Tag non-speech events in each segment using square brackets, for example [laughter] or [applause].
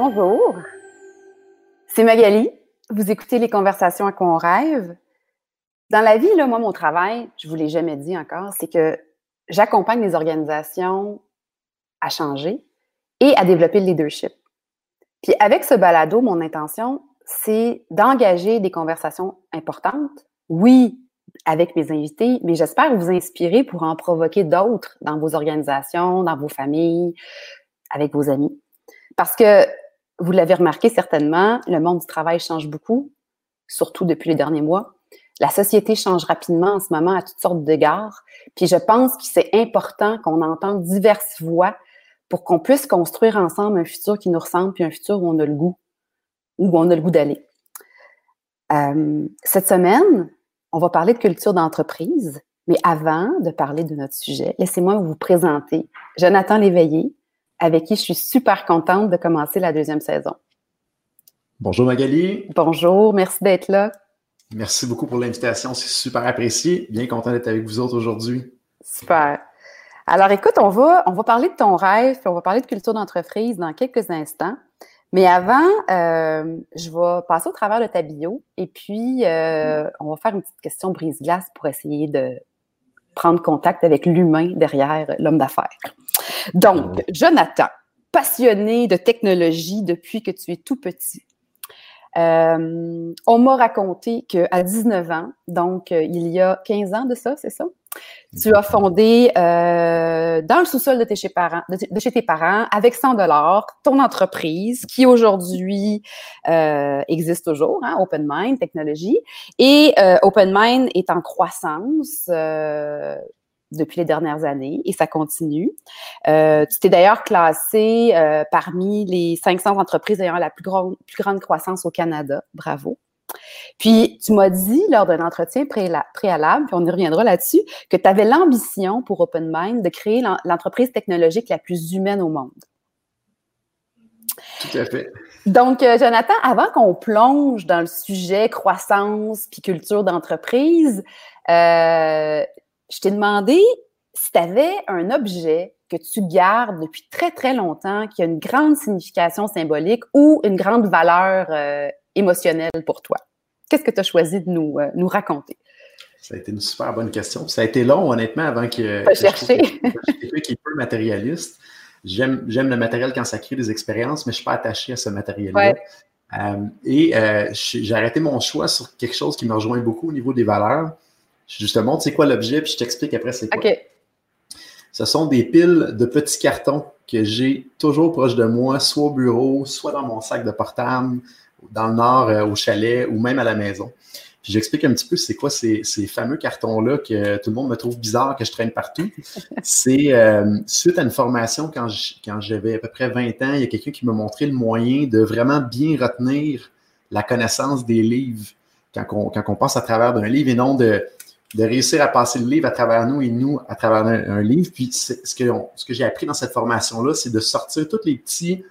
Bonjour, c'est Magali. Vous écoutez les conversations à quoi on rêve. Dans la vie, là, moi, mon travail, je ne vous l'ai jamais dit encore, c'est que j'accompagne les organisations à changer et à développer le leadership. Puis avec ce balado, mon intention, c'est d'engager des conversations importantes. Oui, avec mes invités, mais j'espère vous inspirer pour en provoquer d'autres dans vos organisations, dans vos familles, avec vos amis. Parce que vous l'avez remarqué certainement, le monde du travail change beaucoup, surtout depuis les derniers mois. La société change rapidement en ce moment à toutes sortes d'égards. Puis je pense que c'est important qu'on entende diverses voix pour qu'on puisse construire ensemble un futur qui nous ressemble, puis un futur où on a le goût, où on a le goût d'aller. Euh, cette semaine, on va parler de culture d'entreprise, mais avant de parler de notre sujet, laissez-moi vous présenter Jonathan Léveillé, avec qui je suis super contente de commencer la deuxième saison. Bonjour Magali. Bonjour, merci d'être là. Merci beaucoup pour l'invitation, c'est super apprécié. Bien content d'être avec vous autres aujourd'hui. Super. Alors écoute, on va, on va parler de ton rêve, puis on va parler de culture d'entreprise dans quelques instants. Mais avant, euh, je vais passer au travers de ta bio et puis euh, on va faire une petite question brise-glace pour essayer de prendre contact avec l'humain derrière l'homme d'affaires. Donc, Jonathan, passionné de technologie depuis que tu es tout petit. Euh, on m'a raconté qu'à 19 ans, donc il y a 15 ans de ça, c'est ça? Tu as fondé euh, dans le sous-sol de, tes chez parents, de, chez tes parents avec 100 dollars ton entreprise qui aujourd'hui euh, existe toujours, hein, Open Mind Technologie. Et euh, Open Mind est en croissance euh, depuis les dernières années et ça continue. Euh, tu t'es d'ailleurs classé euh, parmi les 500 entreprises ayant la plus grande, plus grande croissance au Canada. Bravo. Puis, tu m'as dit lors d'un entretien préalable, puis on y reviendra là-dessus, que tu avais l'ambition pour Open Mind de créer l'entreprise technologique la plus humaine au monde. Tout à fait. Donc, euh, Jonathan, avant qu'on plonge dans le sujet croissance puis culture d'entreprise, euh, je t'ai demandé si tu avais un objet que tu gardes depuis très, très longtemps, qui a une grande signification symbolique ou une grande valeur euh, émotionnelle pour toi. Qu'est-ce que tu as choisi de nous, euh, nous raconter? Ça a été une super bonne question. Ça a été long, honnêtement, avant que. Pas chercher. quelqu'un qui est peu matérialiste. J'aime, le matériel quand ça crée des expériences, mais je ne suis pas attaché à ce matériel-là. Euh, et j'ai arrêté mon choix sur quelque chose qui me rejoint beaucoup au niveau des valeurs. Je te montre c'est quoi l'objet, puis je t'explique après c'est quoi. Ce sont des piles de petits cartons que j'ai toujours proche de moi, soit au bureau, soit dans mon sac de portable, dans le nord, au chalet ou même à la maison. Puis j'explique un petit peu c'est quoi ces, fameux cartons-là que tout le monde me trouve bizarre, que je traîne partout. [laughs] C'est euh, suite à une formation quand, quand j'avais à peu près 20 ans, il y a quelqu'un qui m'a montré le moyen de vraiment bien retenir la connaissance des livres quand on, quand on passe à travers d'un livre et non de, de réussir à passer le livre à travers nous et nous à travers un, livre. Puis ce que, ce que j'ai appris dans cette formation-là, c'est de sortir tous les petits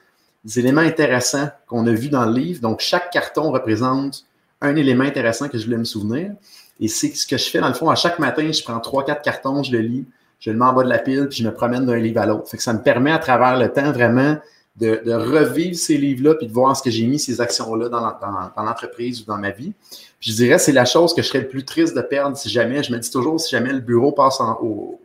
éléments intéressants qu'on a vus dans le livre. Donc, chaque carton représente un élément intéressant que je voulais me souvenir. Et c'est ce que je fais dans le fond. À chaque matin, je prends trois, quatre cartons, je le lis, je le mets en bas de la pile, puis je me promène d'un livre à l'autre. Fait que ça me permet à travers le temps vraiment de, revivre ces livres-là, puis de voir ce que j'ai mis, ces actions-là dans, l'entreprise ou dans ma vie. Puis je dirais, c'est la chose que je serais le plus triste de perdre si jamais, je me dis toujours, si jamais le bureau passe en,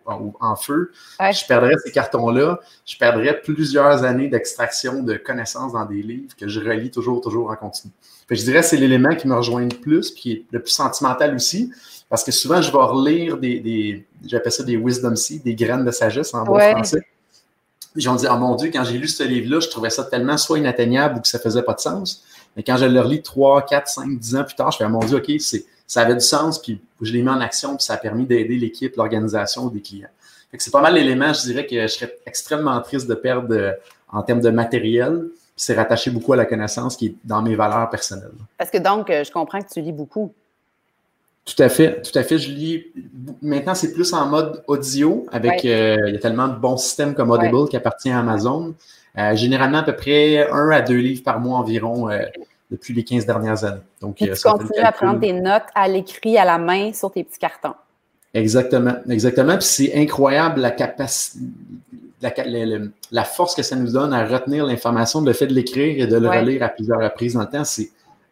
en, feu, je perdrais ces cartons-là, je perdrais plusieurs années d'extraction de connaissances dans des livres que je relis toujours, toujours en continu je dirais que c'est l'élément qui me rejoint le plus, puis qui est le plus sentimental aussi, parce que souvent, je vais relire des, des j'appelle ça des wisdom seeds, des graines de sagesse en bon français. Puis on dit, oh mon Dieu, quand j'ai lu ce livre-là, je trouvais ça tellement soit inatteignable ou que ça faisait pas de sens. Mais quand je le relis 3, 4, 5, 10 ans plus tard, je fais, oh mon Dieu, OK, ça avait du sens, puis je l'ai mis en action, puis ça a permis d'aider l'équipe, l'organisation des clients. c'est pas mal l'élément, je dirais que je serais extrêmement triste de perdre euh, en termes de matériel c'est rattaché beaucoup à la connaissance qui est dans mes valeurs personnelles. Parce que donc, euh, je comprends que tu lis beaucoup. Tout à fait, tout à fait. Je lis. Maintenant, c'est plus en mode audio avec. Euh, il y a tellement de bons systèmes comme Audible qui appartient à Amazon. Euh, généralement, à peu près un à deux livres par mois environ depuis les 15 dernières années. Donc, tu continues à prendre des notes à l'écrit, à la main, sur tes petits cartons. Exactement, exactement. Puis c'est incroyable la capacité la, force que ça nous donne à retenir l'information, le fait de l'écrire et de le relire à plusieurs reprises dans le temps, c'est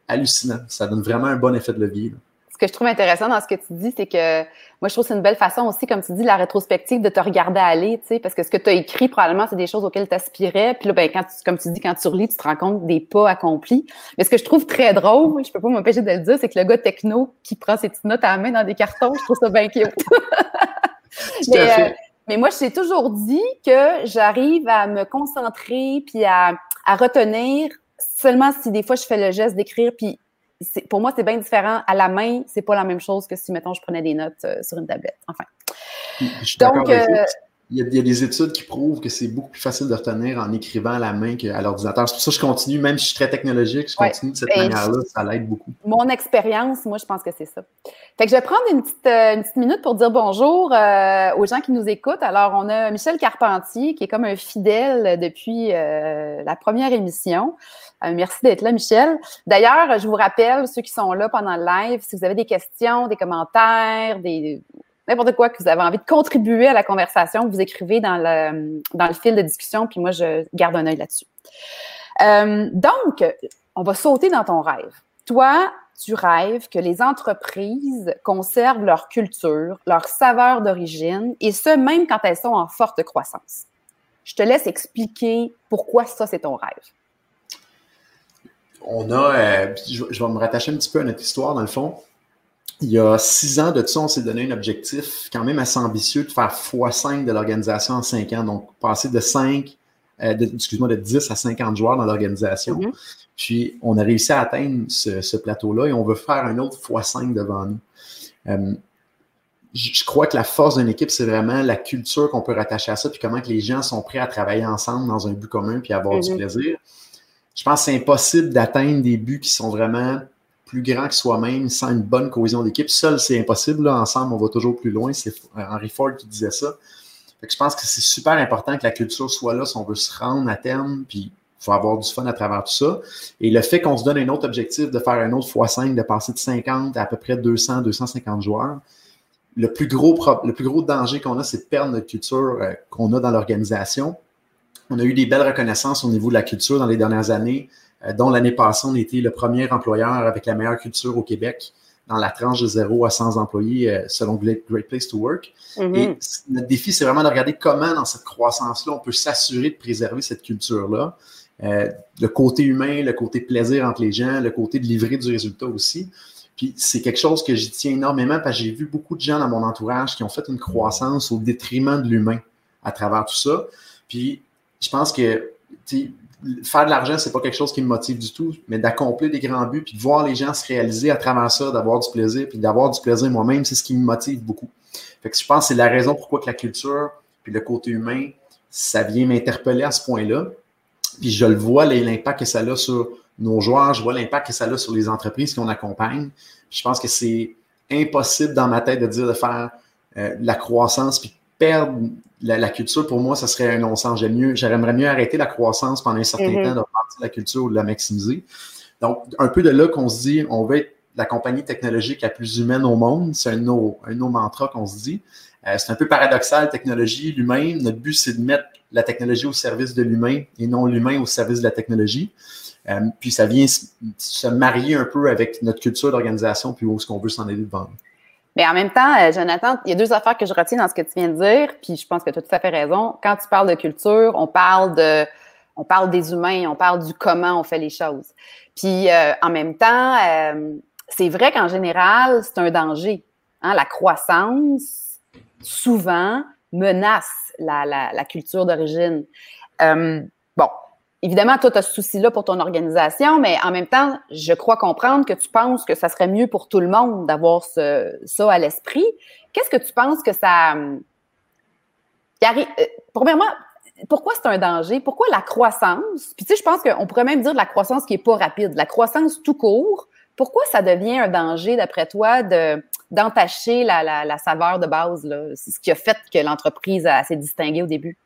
hallucinant. Ça donne vraiment un bon effet de levier. Que je trouve intéressant dans ce que tu dis, c'est que moi, je trouve que c'est une belle façon aussi, comme tu dis, la rétrospective, de te regarder aller, tu sais, parce que ce que tu as écrit, probablement, c'est des choses auxquelles tu aspirais. Puis là, ben, quand comme tu dis, quand tu relis, tu te rends compte des pas accomplis. Mais ce que je trouve très drôle, je peux pas m'empêcher de le dire, c'est que le gars techno qui prend ses petites notes à la main dans des cartons, je trouve ça bien cute. [laughs] mais, euh, mais moi, je t'ai toujours dit que j'arrive à me concentrer puis à, à retenir seulement si des fois je fais le geste d'écrire, puis pour moi, c'est bien différent. À la main, c'est pas la même chose que si, mettons, je prenais des notes euh, sur une tablette. Enfin. Donc, euh, il, y a, des études qui prouvent que c'est beaucoup plus facile de retenir en écrivant à la main qu'à l'ordinateur. C'est pour ça que je continue, même si je suis très technologique, je continue de cette ben, manière-là. Ça l'aide beaucoup. Mon expérience, moi, je pense que c'est ça. Fait que je vais prendre une petite, euh, une petite minute pour dire bonjour aux gens qui nous écoutent. Alors, on a Michel Carpentier, qui est comme un fidèle depuis la première émission. Euh, merci d'être là, Michel. D'ailleurs, je vous rappelle, ceux qui sont là pendant le live, si vous avez des questions, des commentaires, des n'importe quoi que vous avez envie de contribuer à la conversation, vous écrivez dans le, dans le fil de discussion, puis moi, je garde un œil là-dessus. Euh, donc, on va sauter dans ton rêve. Toi, tu rêves que les entreprises conservent leur culture, leur saveur d'origine, et ce, même quand elles sont en forte croissance. Je te laisse expliquer pourquoi ça, c'est ton rêve on a, euh, je, vais me rattacher un petit peu à notre histoire dans le fond. Il y a six ans de ça, on s'est donné un objectif quand même assez ambitieux de faire x5 de l'organisation en cinq ans. Donc, passer de 5, euh, excuse-moi, de 10 à 50 joueurs dans l'organisation. Mm-hmm. Puis, on a réussi à atteindre ce, plateau-là et on veut faire un autre x5 devant nous. Euh, je crois que la force d'une équipe, c'est vraiment la culture qu'on peut rattacher à ça, puis comment que les gens sont prêts à travailler ensemble dans un but commun, puis avoir du mm-hmm. plaisir je pense que c'est impossible d'atteindre des buts qui sont vraiment plus grands que soi-même sans une bonne cohésion d'équipe. Seul, c'est impossible. ensemble, on va toujours plus loin. C'est Henry Ford qui disait ça. je pense que c'est super important que la culture soit là si on veut se rendre à terme, puis il faut avoir du fun à travers tout ça. Et le fait qu'on se donne un autre objectif de faire un autre x5, de passer de 50 à à peu près 200, 250 joueurs, le plus gros, le plus gros danger qu'on a, c'est de perdre notre culture euh, qu'on a dans l'organisation. On a eu des belles reconnaissances au niveau de la culture dans les dernières années, euh, dont l'année passée, on était le premier employeur avec la meilleure culture au Québec dans la tranche de 0 à 100 employés euh, selon Great Place to Work. Mm-hmm. Et notre défi, c'est vraiment de regarder comment, dans cette croissance-là, on peut s'assurer de préserver cette culture-là. Euh, le côté humain, le côté plaisir entre les gens, le côté de livrer du résultat aussi. Puis c'est quelque chose que j'y tiens énormément parce que j'ai vu beaucoup de gens dans mon entourage qui ont fait une croissance au détriment de l'humain à travers tout ça. Puis je pense que faire de l'argent, c'est pas quelque chose qui me motive du tout, mais d'accomplir des grands buts, puis de voir les gens se réaliser à travers ça, d'avoir du plaisir, puis d'avoir du plaisir moi-même, c'est ce qui me motive beaucoup. Fait que je pense que c'est la raison pourquoi que la culture, puis le côté humain, ça vient m'interpeller à ce point-là. Puis je le vois, l'impact que ça a sur nos joueurs, je vois l'impact que ça a sur les entreprises qu'on accompagne. je pense que c'est impossible dans ma tête de dire de faire euh, la croissance puis perdre la, culture, pour moi, ça serait un non-sens. J'aimerais mieux, arrêter la croissance pendant un certain mm-hmm. temps, de repartir la culture ou de la maximiser. Donc, un peu de là qu'on se dit, on veut être la compagnie technologique la plus humaine au monde. C'est un de nos, un mantras qu'on se dit. Euh, c'est un peu paradoxal, technologie, l'humain. Notre but, c'est de mettre la technologie au service de l'humain et non l'humain au service de la technologie. Euh, puis ça vient se marier un peu avec notre culture d'organisation, puis où est-ce qu'on veut s'en aller devant. Mais en même temps, euh, Jonathan, il y a deux affaires que je retiens dans ce que tu viens de dire, puis je pense que tu as tout à fait raison. Quand tu parles de culture, on parle de on parle des humains, on parle du comment on fait les choses. Puis euh, en même temps, euh, c'est vrai qu'en général, c'est un danger. Hein? La croissance, souvent, menace la, culture d'origine. bon, évidemment, toi, tu as ce souci-là pour ton organisation, mais en même temps, je crois comprendre que tu penses que ça serait mieux pour tout le monde d'avoir ça à l'esprit. Qu'est-ce que tu penses que ça. Euh, euh, premièrement, pourquoi c'est un danger? Pourquoi la croissance? Puis tu sais, je pense qu'on pourrait même dire de la croissance qui est pas rapide, la croissance tout court. Pourquoi ça devient un danger, d'après toi, de d'entacher la, la, la, saveur de base? C'est ce qui a fait que l'entreprise s'est distinguée au début.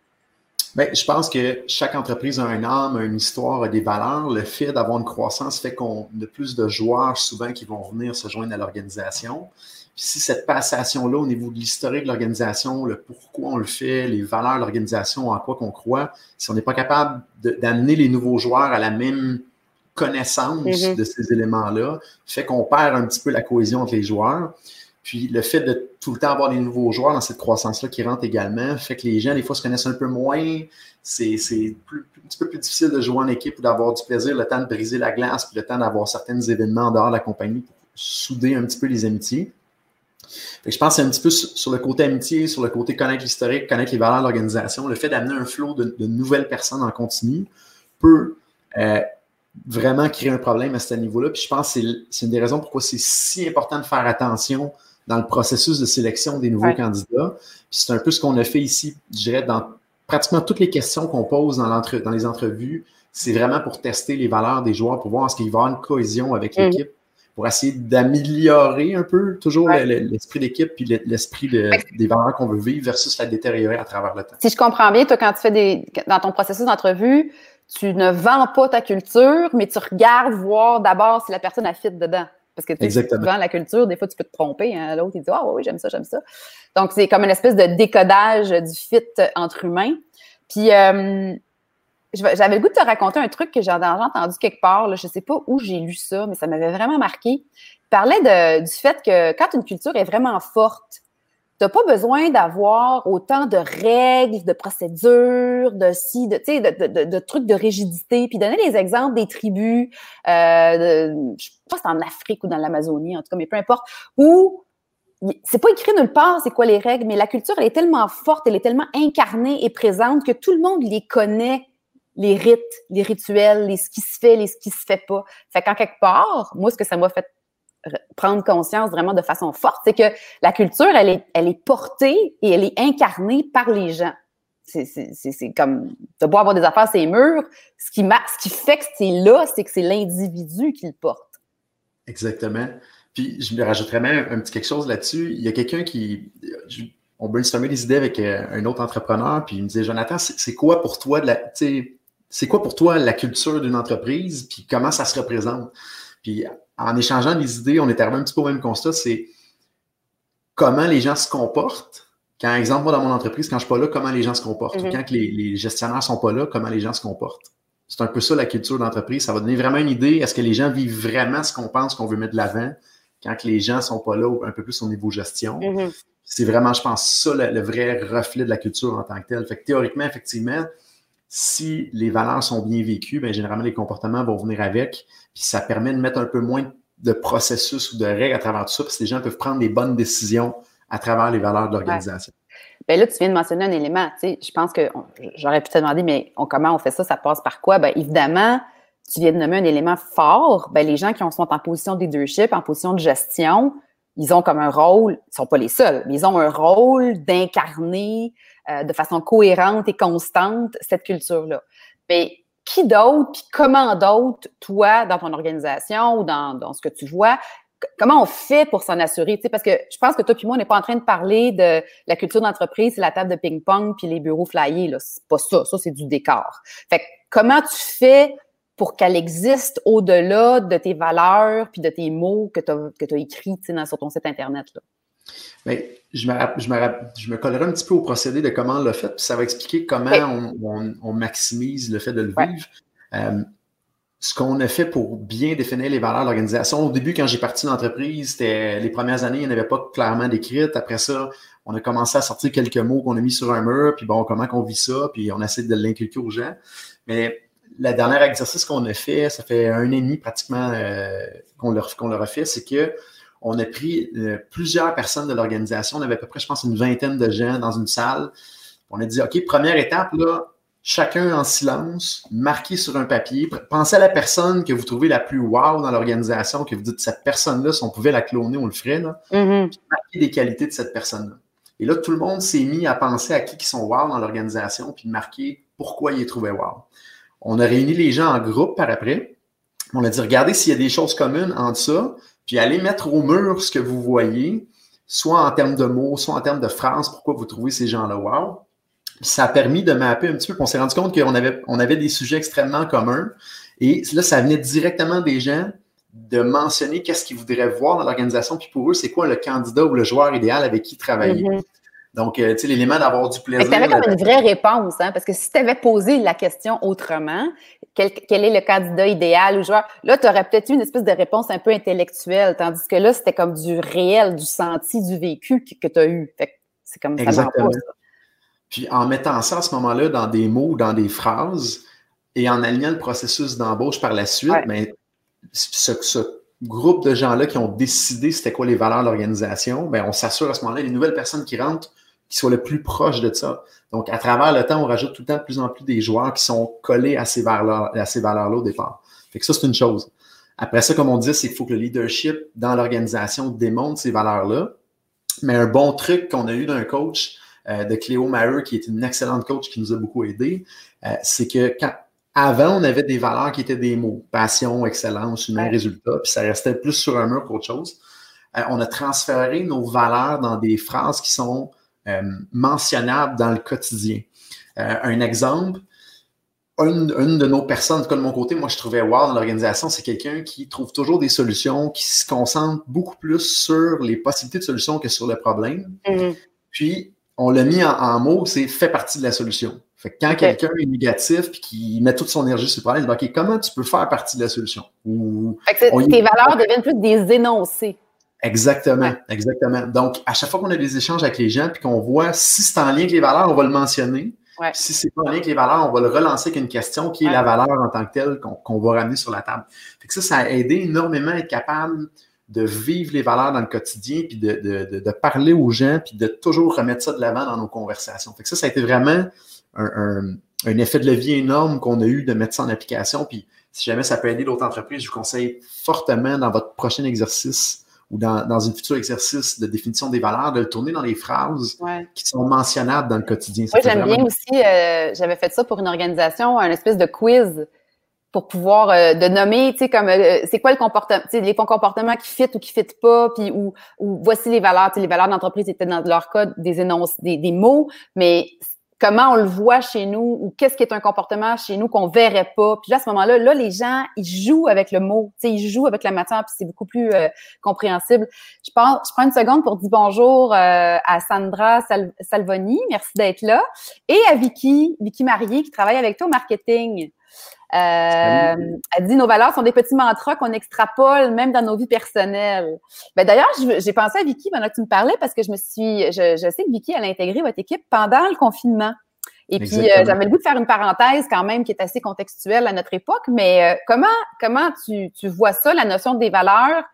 Bien, je pense que chaque entreprise a un âme, une histoire, a des valeurs. Le fait d'avoir une croissance fait qu'on a plus de joueurs souvent qui vont venir se joindre à l'organisation. si cette passation-là au niveau de l'historique de l'organisation, le pourquoi on le fait, les valeurs de l'organisation, en quoi qu'on croit, si on n'est pas capable d'amener les nouveaux joueurs à la même connaissance mm-hmm. de ces éléments-là, fait qu'on perd un petit peu la cohésion entre les joueurs. Puis le fait de tout le temps avoir des nouveaux joueurs dans cette croissance-là qui rentrent également, fait que les gens, des fois, se connaissent un peu moins. C'est un petit peu plus difficile de jouer en équipe ou d'avoir du plaisir, le temps de briser la glace, puis le temps d'avoir certains événements en dehors de la compagnie pour souder un petit peu les amitiés. je pense que c'est un petit peu sur le côté amitié, sur le côté connaître l'historique, connaître les valeurs de l'organisation. Le fait d'amener un flot de, nouvelles personnes en continu peut euh, vraiment créer un problème à ce niveau-là. Puis je pense que c'est une des raisons pourquoi c'est si important de faire attention dans le processus de sélection des nouveaux candidats. Puis c'est un peu ce qu'on a fait ici, je dirais, dans pratiquement toutes les questions qu'on pose dans, dans les entrevues. C'est vraiment pour tester les valeurs des joueurs, pour voir est-ce qu'il va y avoir une cohésion avec mm. l'équipe, pour essayer d'améliorer un peu toujours l'esprit d'équipe puis l'esprit des valeurs qu'on veut vivre versus la détériorer à travers le temps. Si je comprends bien, toi, quand tu fais des. dans ton processus d'entrevue, tu ne vends pas ta culture, mais tu regardes voir d'abord si la personne a fit dedans. Parce que tu souvent la culture, des fois, tu peux te tromper. Hein. L'autre, il dit Ah oui, j'aime ça, j'aime ça. Donc, c'est comme une espèce de décodage du fit entre humains. Puis, euh, j'avais le goût de te raconter un truc que j'ai entendu quelque part. Je ne sais pas où j'ai lu ça, mais ça m'avait vraiment marqué. Il parlait du fait que quand une culture est vraiment forte, n'as pas besoin d'avoir autant de règles, de procédures, de de, de, de, de, trucs de rigidité, puis donner des exemples des tribus, euh, de, je sais pas si c'est en Afrique ou dans l'Amazonie, en tout cas, mais peu importe, où c'est pas écrit nulle part c'est quoi les règles, mais la culture, elle est tellement forte, elle est tellement incarnée et présente que tout le monde les connaît, les rites, les rituels, les ce qui se fait, les ce qui se fait pas. Fait qu'en quelque part, moi, ce que ça m'a fait prendre conscience vraiment de façon forte, c'est que la culture, elle est, elle est portée et elle est incarnée par les gens. C'est comme, de beau avoir des affaires, c'est murs. Ce qui, ce qui fait que c'est là, c'est que c'est l'individu qui le porte. Exactement. Puis, je me rajouterais même un petit quelque chose là-dessus. Il y a quelqu'un qui, on brainstormait des idées avec euh, un autre entrepreneur, puis il me disait, Jonathan, c'est quoi pour toi de la, c'est quoi pour toi la culture d'une entreprise, puis comment ça se représente? Puis en échangeant des idées, on est arrivé un petit peu au même constat, c'est comment les gens se comportent. Quand, exemple, moi, dans mon entreprise, quand je ne suis pas là, comment les gens se comportent. Mm-hmm. Quand les, gestionnaires ne sont pas là, comment les gens se comportent. C'est un peu ça la culture d'entreprise. Ça va donner vraiment une idée. Est-ce que les gens vivent vraiment ce qu'on pense qu'on veut mettre de l'avant quand les gens ne sont pas là, un peu plus au niveau gestion? Mm-hmm. C'est vraiment, je pense, ça le, vrai reflet de la culture en tant que tel. Fait que théoriquement, effectivement, si les valeurs sont bien vécues, bien, généralement, les comportements vont venir avec. Puis ça permet de mettre un peu moins de processus ou de règles à travers tout ça, parce que les gens peuvent prendre des bonnes décisions à travers les valeurs de l'organisation. Bien là, tu viens de mentionner un élément. Tu sais, je pense que j'aurais pu te demander, mais comment on fait ça? Ça passe par quoi? Bien, évidemment, tu viens de nommer un élément fort. Bien, les gens qui sont en position de leadership, en position de gestion, ils ont comme un rôle, ils sont pas les seuls, mais ils ont un rôle d'incarner euh, de façon cohérente et constante cette culture-là. Mais qui d'autre, puis comment d'autre, toi, dans ton organisation ou dans, dans ce que tu vois, comment on fait pour s'en assurer? parce que je pense que toi puis moi, on n'est pas en train de parler de la culture d'entreprise, c'est la table de ping-pong puis les bureaux flyés. Là. C'est pas ça. Ça, c'est du décor. Fait comment tu fais pour qu'elle existe au-delà de tes valeurs puis de tes mots que tu as, que as écrits sur ton site Internet? Là? Je, me, je, me, je me collerai un petit peu au procédé de comment on l'a fait, puis ça va expliquer comment on, on, maximise le fait de le vivre. Euh, ce qu'on a fait pour bien définir les valeurs de l'organisation. Au début, quand j'ai parti l'entreprise, c'était les premières années, il n'y en avait pas clairement décrites. Après ça, on a commencé à sortir quelques mots qu'on a mis sur un mur, puis bon, comment qu'on vit ça, puis on essaie de l'inculquer aux gens. Mais le dernier exercice qu'on a fait, ça fait un an et demi pratiquement euh, qu'on leur, qu'on leur a fait, c'est que on a pris euh, plusieurs personnes de l'organisation. On avait à peu près, je pense, une vingtaine de gens dans une salle. On a dit, OK, première étape, là, chacun en silence, marqué sur un papier. Pensez à la personne que vous trouvez la plus wow dans l'organisation, que vous dites, cette personne-là, si on pouvait la cloner, on le ferait. Là. Mm-hmm. marquer des qualités de cette personne-là. Et là, tout le monde s'est mis à penser à qui qui sont wow dans l'organisation, puis marquer pourquoi ils les trouvaient wow. On a réuni les gens en groupe par après. On a dit, regardez s'il y a des choses communes entre ça, puis allez mettre au mur ce que vous voyez, soit en termes de mots, soit en termes de phrases, pourquoi vous trouvez ces gens-là wow. ça a permis de mapper un petit peu, on s'est rendu compte qu'on avait, on avait des sujets extrêmement communs. Et là, ça venait directement des gens de mentionner qu'est-ce qu'ils voudraient voir dans l'organisation, puis pour eux, c'est quoi le candidat ou le joueur idéal avec qui travailler? Mm-hmm. Donc, euh, tu sais, l'élément d'avoir du plaisir. Tu avais comme une vraie réponse, hein, parce que si tu avais posé la question autrement, quel, est le candidat idéal ou joueur, là, tu aurais peut-être eu une espèce de réponse un peu intellectuelle, tandis que là, c'était comme du réel, du senti, du vécu que, tu as eu. Fait c'est comme ça. Exactement. Puis en mettant ça à ce moment-là dans des mots, dans des phrases, et en alignant le processus d'embauche par la suite, mais ce, groupe de gens-là qui ont décidé c'était quoi les valeurs de l'organisation, ben on s'assure à ce moment-là, les nouvelles personnes qui rentrent, qui soient le plus proches de ça. Donc, à travers le temps, on rajoute tout le temps de plus en plus des joueurs qui sont collés à ces valeurs-là valeurs au départ. Fait que ça, c'est une chose. Après ça, comme on dit, c'est qu'il faut que le leadership dans l'organisation démontre ces valeurs-là. Mais un bon truc qu'on a eu d'un coach, euh, de Cléo Maheu, qui est une excellente coach qui nous a beaucoup aidé, euh, c'est que quand, avant, on avait des valeurs qui étaient des mots, passion, excellence, humain, résultat, puis ça restait plus sur un mur qu'autre chose. Euh, on a transféré nos valeurs dans des phrases qui sont mentionnables dans le quotidien. un exemple, une, de nos personnes, en tout cas de mon côté, moi je trouvais wow dans l'organisation, c'est quelqu'un qui trouve toujours des solutions, qui se concentre beaucoup plus sur les possibilités de solutions que sur le problème. Mm-hmm. Puis on l'a mis en, mots, c'est fait partie de la solution. Fait que quand quelqu'un est négatif puis qu'il met toute son énergie sur le problème, il dit OK, comment tu peux faire partie de la solution? Ou, tes valeurs deviennent plus des énoncés. Exactement, exactement. Donc, à chaque fois qu'on a des échanges avec les gens puis qu'on voit si c'est en lien avec les valeurs, on va le mentionner. Si c'est pas en lien avec les valeurs, on va le relancer avec une question qui est la valeur en tant que telle qu'on va ramener sur la table. Fait que ça, ça a aidé énormément à être capable de vivre les valeurs dans le quotidien, puis de, de, de, parler aux gens, puis de toujours remettre ça de l'avant dans nos conversations. Fait que ça, ça a été vraiment un, un, effet de levier énorme qu'on a eu de mettre ça en application. Puis si jamais ça peut aider d'autres entreprises, je vous conseille fortement dans votre prochain exercice ou dans, dans un futur exercice de définition des valeurs, de le tourner dans les phrases qui sont mentionnables dans le quotidien. Oui, j'aime bien aussi, euh, j'avais fait ça pour une organisation, un espèce de quiz pour pouvoir euh, de nommer, tu sais, comme euh, c'est quoi le comportement, tu sais, les comportements qui fit ou qui fit pas, puis ou, ou voici les valeurs, tu sais, les valeurs d'entreprise étaient dans leur cas des énonces, des, des mots, mais comment on le voit chez nous ou qu'est-ce qui est un comportement chez nous qu'on verrait pas. Puis là, à ce moment-là, là, les gens, ils jouent avec le mot, tu sais, ils jouent avec la matière, puis c'est beaucoup plus euh, compréhensible. Je pense, je prends une seconde pour dire bonjour à Sandra Salvoni, merci d'être là, et à Vicky, Vicky Marié, qui travaille avec toi au marketing. Euh, elle dit nos valeurs sont des petits mantras qu'on extrapole même dans nos vies personnelles. Ben, D'ailleurs, j'ai pensé à Vicky pendant que tu me parlais parce que je me suis, je, je sais que Vicky, elle a intégré votre équipe pendant le confinement. Et puis, euh, j'avais le goût de faire une parenthèse quand même qui est assez contextuelle à notre époque, mais euh, comment, comment tu, tu vois ça, la notion des valeurs?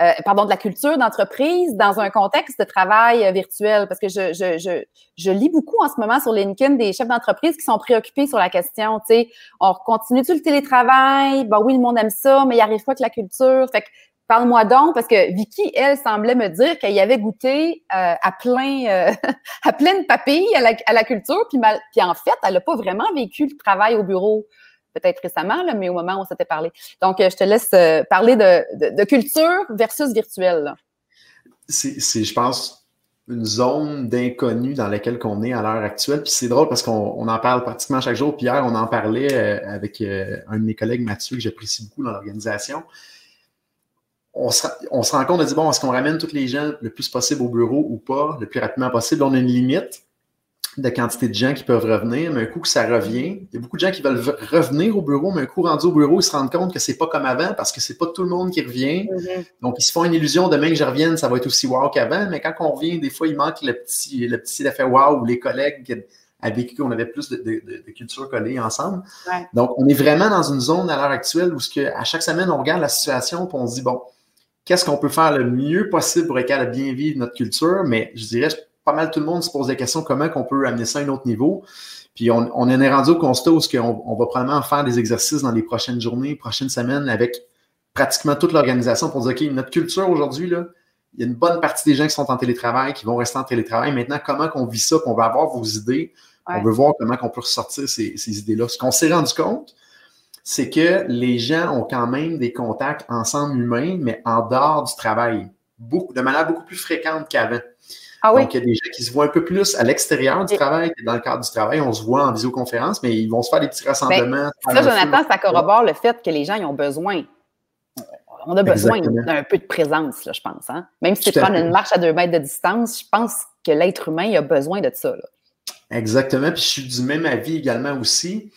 Euh, pardon, de la culture d'entreprise dans un contexte de travail euh, virtuel? Parce que je, je, je, je, lis beaucoup en ce moment sur LinkedIn des chefs d'entreprise qui sont préoccupés sur la question, tu sais, on continue-tu le télétravail? Ben oui, le monde aime ça, mais il arrive pas que la culture. Fait que Parle-moi donc, parce que Vicky, elle, semblait me dire qu'elle y avait goûté euh, à plein euh, [laughs] à pleine papilles à la, à la culture, puis, mal, puis en fait, elle n'a pas vraiment vécu le travail au bureau peut-être récemment, mais au moment où on s'était parlé. Donc, euh, je te laisse euh, parler de, culture versus virtuel. C'est, je pense, une zone d'inconnu dans laquelle on est à l'heure actuelle. Puis c'est drôle parce qu'on en parle pratiquement chaque jour. Puis hier, on en parlait euh, avec un de mes collègues, Mathieu, que j'apprécie beaucoup dans l'organisation. On se, on se, rend compte de dire, bon, est-ce qu'on ramène tous les gens le plus possible au bureau ou pas, le plus rapidement possible? On a une limite de quantité de gens qui peuvent revenir, mais un coup que ça revient, il y a beaucoup de gens qui veulent revenir au bureau, mais un coup rendu au bureau, ils se rendent compte que c'est pas comme avant parce que c'est pas tout le monde qui revient. Mm-hmm. Donc, ils se font une illusion demain que je revienne, ça va être aussi wow qu'avant, mais quand on revient, des fois, il manque le petit, le petit effet wow ou les collègues avec qui on avait plus de, de, culture collée ensemble. Donc, on est vraiment dans une zone à l'heure actuelle où ce que, à chaque semaine, on regarde la situation et on se dit, bon, qu'est-ce qu'on peut faire le mieux possible pour être capable de bien vivre notre culture, mais je dirais, pas mal tout le monde se pose la question comment on peut amener ça à un autre niveau. Puis on, on en est rendu au constat où on, on va probablement faire des exercices dans les prochaines journées, prochaines semaines avec pratiquement toute l'organisation pour dire, OK, notre culture aujourd'hui, là, il y a une bonne partie des gens qui sont en télétravail, qui vont rester en télétravail. Maintenant, comment qu'on vit ça, qu'on va avoir vos idées. On veut voir comment on peut ressortir ces, ces idées-là. Ce qu'on s'est rendu compte, c'est que les gens ont quand même des contacts ensemble humains, mais en dehors du travail, beaucoup, de manière beaucoup plus fréquente qu'avant. Ah Donc, il y a des gens qui se voient un peu plus à l'extérieur du travail dans le cadre du travail. On se voit en visioconférence, mais ils vont se faire des petits ben, rassemblements. ça, Jonathan, ça corrobore le fait que les gens ils ont besoin. On a besoin d'un peu de présence, là, je pense. Hein? Même si tu prends une marche à deux mètres de distance, je pense que l'être humain a besoin de ça. Exactement. Puis je suis du même avis également aussi.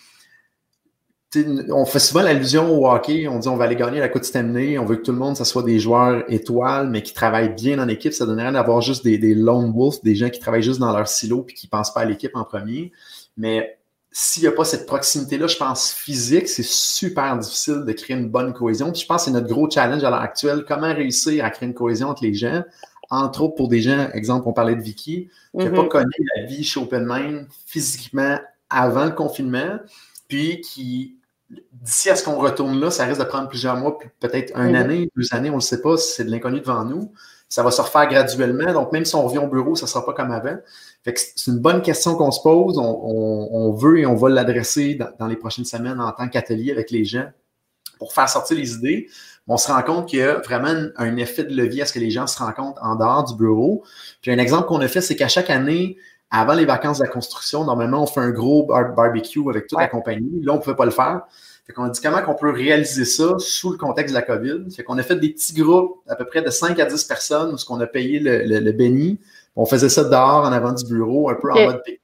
On fait souvent l'allusion au hockey. On dit on va aller gagner la Coupe Stanley. On veut que tout le monde, ça soit des joueurs étoiles, mais qui travaillent bien en équipe. Ça donnerait d'avoir juste des, des lone wolves, des gens qui travaillent juste dans leur silo puis qui ne pensent pas à l'équipe en premier. Mais s'il n'y a pas cette proximité-là, je pense physique, c'est super difficile de créer une bonne cohésion. Puis je pense que c'est notre gros challenge à l'heure actuelle. Comment réussir à créer une cohésion entre les gens? Entre autres, pour des gens, exemple, on parlait de Vicky, qui n'a pas mm-hmm. connu la vie chez OpenMind physiquement avant le confinement, puis qui, d'ici à ce qu'on retourne là, ça risque de prendre plusieurs mois, peut-être une mm-hmm. année, deux années, on ne le sait pas, c'est de l'inconnu devant nous. Ça va se refaire graduellement. Donc, même si on revient au bureau, ça ne sera pas comme avant. C'est une bonne question qu'on se pose. On, veut et on va l'adresser dans, les prochaines semaines en tant qu'atelier avec les gens pour faire sortir les idées. On se rend compte qu'il y a vraiment un effet de levier à ce que les gens se rencontrent en dehors du bureau. Puis un exemple qu'on a fait, c'est qu'à chaque année, avant les vacances de la construction, normalement, on fait un gros barbecue avec toute la compagnie. Là, on ne pouvait pas le faire. Fait qu'on a dit comment on peut réaliser ça sous le contexte de la COVID. Fait qu'on a fait des petits groupes, à peu près de 5 à 10 personnes, où ce qu'on a payé le, le, béni. On faisait ça dehors, en avant du bureau, un peu en mode pique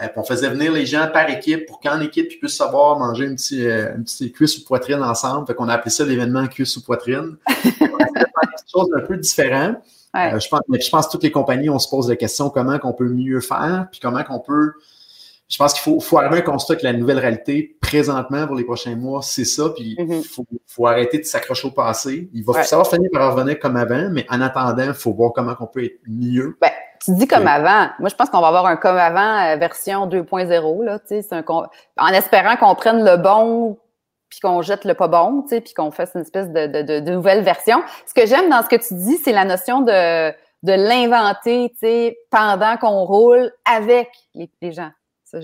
euh, on faisait venir les gens par équipe pour qu'en équipe, ils puissent savoir manger une petite, euh, une petite cuisse ou poitrine ensemble. Fait qu'on a appelé ça l'événement cuisse ou poitrine. c'est quelque chose d'un peu différent. Euh, je, pense, je pense que toutes les compagnies, on se pose la question comment qu'on peut mieux faire, puis comment qu'on peut je pense qu'il faut, faut arriver à un constat que la nouvelle réalité, présentement, pour les prochains mois, c'est ça. Puis il mm-hmm. faut, faut, arrêter de s'accrocher au passé. Il va savoir finir par revenir comme avant, mais en attendant, il faut voir comment on peut être mieux. Ben, tu dis comme avant. Moi, je pense qu'on va avoir un comme avant euh, version 2.0, là, tu sais, en espérant qu'on prenne le bon puis qu'on jette le pas bon, tu sais, puis qu'on fasse une espèce de, de, de, nouvelle version. Ce que j'aime dans ce que tu dis, c'est la notion de, de l'inventer, tu sais, pendant qu'on roule avec les, les gens. Ça,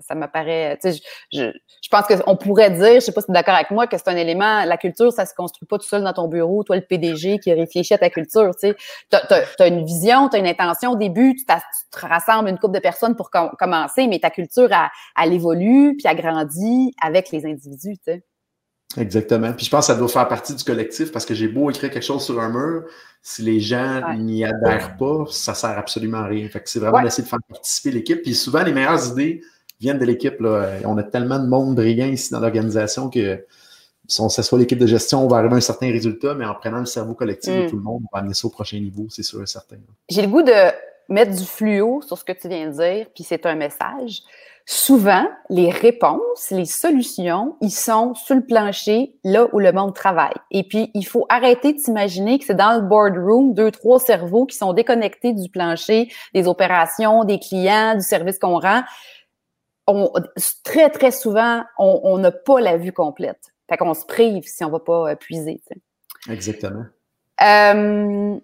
ça, m'apparaît. Je, je, je, pense qu'on pourrait dire, je sais pas si tu es d'accord avec moi, que c'est un élément, la culture, ça se construit pas tout seul dans ton bureau, toi le PDG qui réfléchit à ta culture. Tu as, une vision, tu as une intention au début, tu, te rassembles une couple de personnes pour commencer, mais ta culture, elle, évolue, puis elle grandit avec les individus. Tu sais. Exactement. Puis je pense que ça doit faire partie du collectif parce que j'ai beau écrire quelque chose sur un mur, si les gens n'y adhèrent pas, ça sert absolument à rien. Fait que c'est vraiment d'essayer de faire participer l'équipe. Puis souvent, les meilleures idées viennent de l'équipe. On a tellement de monde brillant ici dans l'organisation que si on s'assoit l'équipe de gestion, on va arriver à un certain résultat, mais en prenant le cerveau collectif de mm. tout le monde, on va amener ça au prochain niveau, c'est sûr et certain. J'ai le goût de mettre du fluo sur ce que tu viens de dire, puis c'est un message souvent, les réponses, les solutions, ils sont sur le plancher, là où le monde travaille. Et puis, il faut arrêter de s'imaginer que c'est dans le boardroom deux, trois cerveaux qui sont déconnectés du plancher, des opérations, des clients, du service qu'on rend. On, très, très souvent, on n'a pas la vue complète. Fait qu'on se prive si on va pas puiser. Exactement. Euh,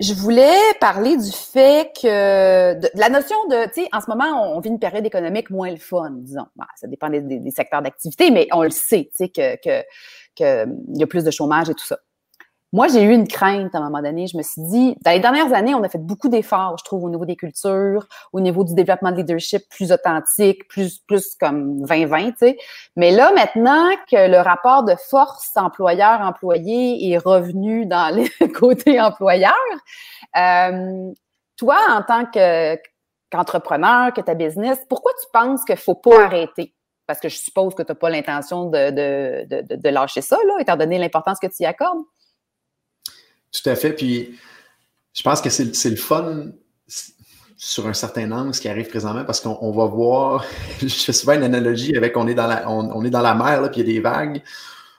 je voulais parler du fait que de, la notion de, tu sais, en ce moment, on, vit une période économique moins le fun, disons. ça dépend des, des secteurs d'activité, mais on le sait, tu sais, que, que, que il y a plus de chômage et tout ça. Moi, j'ai eu une crainte à un moment donné. Je me suis dit, dans les dernières années, on a fait beaucoup d'efforts, je trouve, au niveau des cultures, au niveau du développement de leadership plus authentique, plus, plus comme 2020, tu sais. Mais là, maintenant que le rapport de force employeur-employé est revenu dans le [laughs] côté employeur, euh, toi, en tant que, qu'entrepreneur, que ta business, pourquoi tu penses qu'il faut pas arrêter? Parce que je suppose que tu n'as pas l'intention de, de, de, de, lâcher ça, là, étant donné l'importance que tu y accordes. Tout à fait. Puis je pense que c'est le fun sur un certain angle, ce qui arrive présentement, parce qu'on va voir, [laughs] je fais souvent une analogie avec on est dans la, on, est dans la mer, là, puis il y a des vagues.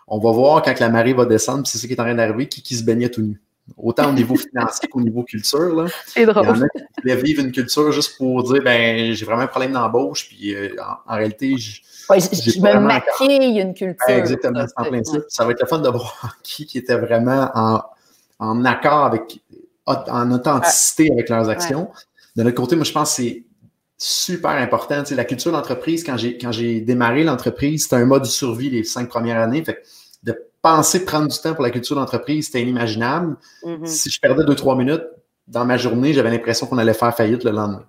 On va voir quand la marée va descendre, puis c'est ce qui est en train d'arriver, qui, qui se baignait tout nu. Autant au niveau [laughs] financier qu'au niveau culture. C'est drôle. Il y en a qui vivre une culture juste pour dire ben j'ai vraiment un problème d'embauche, puis euh, en, réalité, je, je me maquille une culture. Exactement, c'est en. Ça va être le fun de voir [laughs] qui, qui était vraiment en, en accord avec, en authenticité avec leurs actions. De notre côté, moi, je pense que c'est super important. Tu sais, la culture d'entreprise, quand j'ai, quand j'ai démarré l'entreprise, c'était un mode de survie les cinq premières années. Fait de penser prendre du temps pour la culture d'entreprise, c'était inimaginable. Mm-hmm. Si je perdais deux, trois minutes dans ma journée, j'avais l'impression qu'on allait faire faillite le lendemain.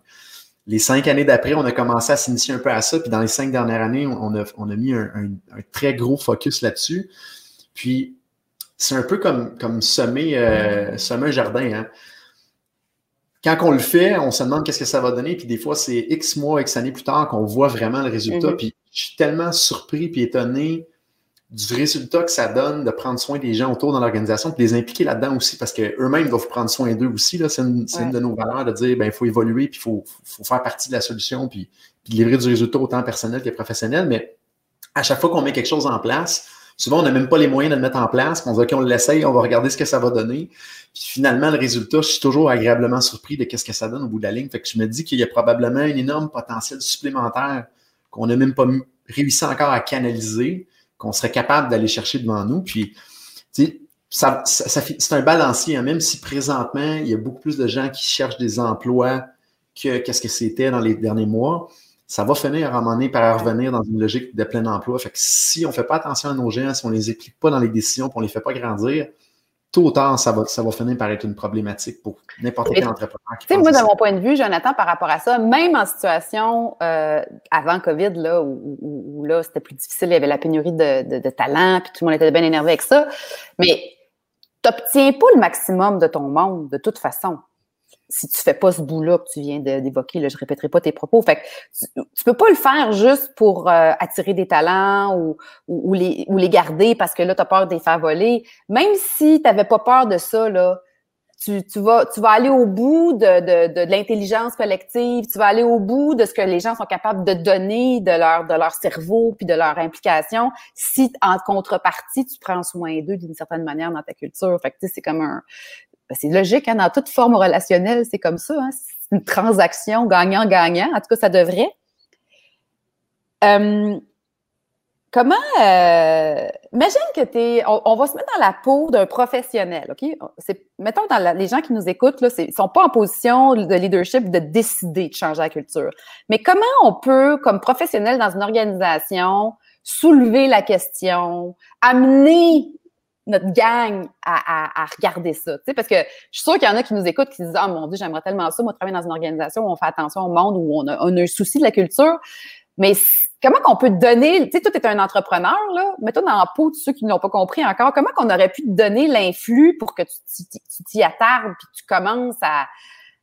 Les cinq années d'après, on a commencé à s'initier un peu à ça. Puis dans les cinq dernières années, on a, on a mis un, un très gros focus là-dessus. Puis c'est un peu comme, comme semer, euh, semer un jardin. Hein. Quand on le fait, on se demande qu'est-ce que ça va donner, puis des fois, c'est X mois, X années plus tard qu'on voit vraiment le résultat. Mm-hmm. Puis je suis tellement surpris puis étonné du résultat que ça donne de prendre soin des gens autour dans l'organisation, puis les impliquer là-dedans aussi, parce qu'eux-mêmes doivent prendre soin d'eux aussi. C'est une, une, de nos valeurs de dire ben, il faut évoluer, puis il faut, faut, faire partie de la solution, puis, puis livrer du résultat autant personnel que professionnel. Mais à chaque fois qu'on met quelque chose en place, souvent on n'a même pas les moyens de le mettre en place, on se dit OK, on l'essaye, on va regarder ce que ça va donner. Puis finalement, le résultat, je suis toujours agréablement surpris de qu'est-ce que ça donne au bout de la ligne. Fait que je me dis qu'il y a probablement un énorme potentiel supplémentaire qu'on n'a même pas réussi encore à canaliser qu'on serait capable d'aller chercher devant nous. Puis, c'est un balancier, hein. même si présentement, il y a beaucoup plus de gens qui cherchent des emplois que qu'est-ce que c'était dans les derniers mois. Ça va finir à un moment donné par revenir dans une logique de plein emploi. Fait que si on ne fait pas attention à nos gens, si on ne les implique pas dans les décisions, puis on ne les fait pas grandir, tôt ou tard, ça va, ça va finir par être une problématique pour n'importe quel entrepreneur. Tu sais, moi, de mon point de vue, Jonathan, par rapport à ça, même en situation euh, avant COVID, là, où, là, c'était plus difficile, il y avait la pénurie de, de, talent, puis tout le monde était bien énervé avec ça, mais tu n'obtiens pas le maximum de ton monde, de toute façon si tu fais pas ce bout-là que tu viens d'évoquer, je répéterai pas tes propos. Fait que tu, tu peux pas le faire juste pour euh, attirer des talents ou, les, garder parce que là, tu as peur de les faire voler. Même si tu n'avais pas peur de ça, là, tu, vas, aller au bout de, l'intelligence collective, tu vas aller au bout de ce que les gens sont capables de donner de leur, de leur cerveau puis de leur implication si en contrepartie, tu prends soin d'eux d'une certaine manière dans ta culture. Fait que c'est comme un, ben, c'est logique, hein, dans toute forme relationnelle, c'est comme ça. Hein, c'est une transaction gagnant-gagnant. En tout cas, ça devrait. Euh, comment. Euh, imagine que tu es. On, va se mettre dans la peau d'un professionnel, OK? Mettons, dans les gens qui nous écoutent, là, ne sont pas en position de leadership de décider de changer la culture. Mais comment on peut, comme professionnel dans une organisation, soulever la question, amener notre gang à, à, regarder ça. Parce que je suis sûre qu'il y en a qui nous écoutent qui disent Ah mon Dieu, j'aimerais tellement ça, moi, travailler dans une organisation où on fait attention au monde, où on a, on a un souci de la culture. Mais comment qu'on peut donner, tu sais, toi, tu un entrepreneur, là, mets-toi dans la peau de ceux qui n'ont pas compris encore, comment qu'on aurait pu te donner l'influx pour que tu t'y attardes puis tu commences à,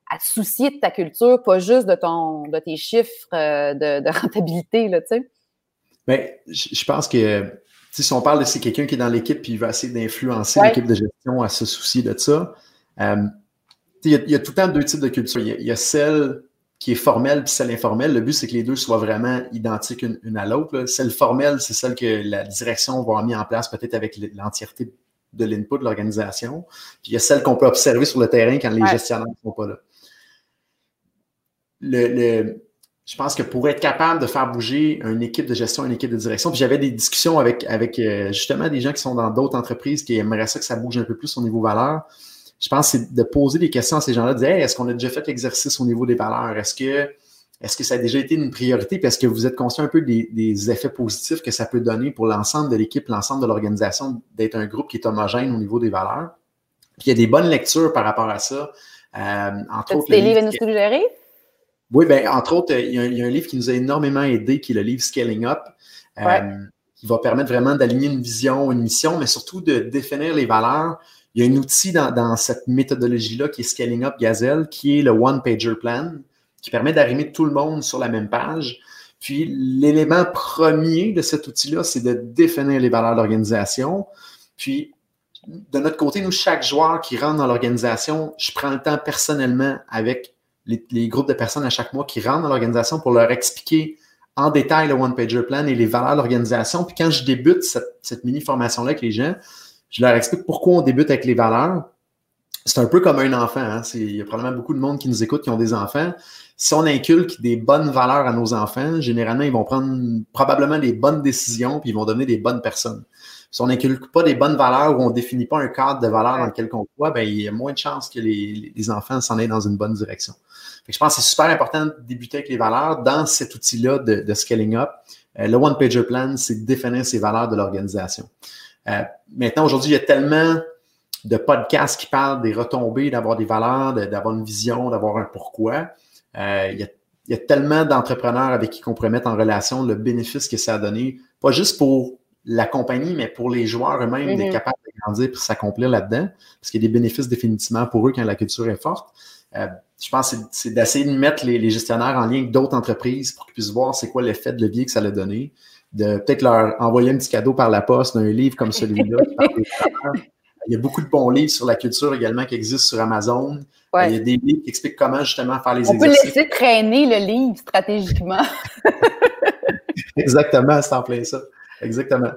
à te soucier de ta culture, pas juste de ton de tes chiffres euh, de, de rentabilité, là, tu sais? Bien, je pense que si on parle de c'est quelqu'un qui est dans l'équipe puis il va essayer d'influencer l'équipe de gestion à se soucier de ça, euh, il, y a, tout le temps deux types de culture. Il y a, celle qui est formelle puis celle informelle. Le but, c'est que les deux soient vraiment identiques une, à l'autre. Celle formelle, c'est celle que la direction va avoir mis en place peut-être avec l'entièreté de l'input de l'organisation. Puis il y a celle qu'on peut observer sur le terrain quand les gestionnaires ne sont pas là. le, je pense que pour être capable de faire bouger une équipe de gestion, une équipe de direction, puis j'avais des discussions avec, avec euh, justement des gens qui sont dans d'autres entreprises qui aimeraient ça que ça bouge un peu plus au niveau valeur. Je pense que c'est de poser des questions à ces gens-là, de dire est-ce qu'on a déjà fait l'exercice au niveau des valeurs? Est-ce que est-ce que ça a déjà été une priorité? Puis est-ce que vous êtes conscient un peu des, des effets positifs que ça peut donner pour l'ensemble de l'équipe, l'ensemble de l'organisation, d'être un groupe qui est homogène au niveau des valeurs? Puis il y a des bonnes lectures par rapport à ça. Euh, entre autres, des livres à nous suggérer? Oui, ben, entre autres, il y, a, un livre qui nous a énormément aidé, qui est le livre Scaling Up, euh, qui va permettre vraiment d'aligner une vision, une mission, mais surtout de définir les valeurs. Il y a un outil dans, cette méthodologie-là qui est Scaling Up Gazelle, qui est le One Pager Plan, qui permet d'arrimer tout le monde sur la même page. Puis l'élément premier de cet outil-là, c'est de définir les valeurs de l'organisation. Puis de notre côté, nous, chaque joueur qui rentre dans l'organisation, je prends le temps personnellement avec les, groupes de personnes à chaque mois qui rentrent dans l'organisation pour leur expliquer en détail le One Pager Plan et les valeurs de l'organisation. Puis quand je débute cette, mini-formation-là avec les gens, je leur explique pourquoi on débute avec les valeurs. C'est un peu comme un enfant. Hein? Il y a probablement beaucoup de monde qui nous écoute qui ont des enfants. Si on inculque des bonnes valeurs à nos enfants, généralement, ils vont prendre probablement des bonnes décisions puis ils vont devenir des bonnes personnes. Si on n'inculque pas des bonnes valeurs ou on ne définit pas un cadre de valeurs dans lequel on croit, ben, il y a moins de chances que les, les enfants s'en aient dans une bonne direction je pense que c'est super important de débuter avec les valeurs dans cet outil-là de, scaling up. Euh, le One Pager Plan, c'est définir ces valeurs de l'organisation. Euh, maintenant, aujourd'hui, il y a tellement de podcasts qui parlent des retombées, d'avoir des valeurs, d'avoir une vision, d'avoir un pourquoi. Euh, il, y a, tellement d'entrepreneurs avec qui on pourrait mettre en relation le bénéfice que ça a donné, pas juste pour la compagnie, mais pour les joueurs eux-mêmes, d'être mm-hmm. capables de grandir et s'accomplir là-dedans, parce qu'il y a des bénéfices définitivement pour eux quand la culture est forte. Euh, je pense que c'est d'essayer de mettre les, gestionnaires en lien avec d'autres entreprises pour qu'ils puissent voir c'est quoi l'effet de levier que ça a donné, de peut-être leur envoyer un petit cadeau par la poste d'un livre comme celui-là. [laughs] Il y a beaucoup de bons livres sur la culture également qui existent sur Amazon. Il y a des livres qui expliquent comment justement faire les On exercices. On peut laisser traîner le livre stratégiquement. [laughs] Exactement, c'est en plein ça. Exactement.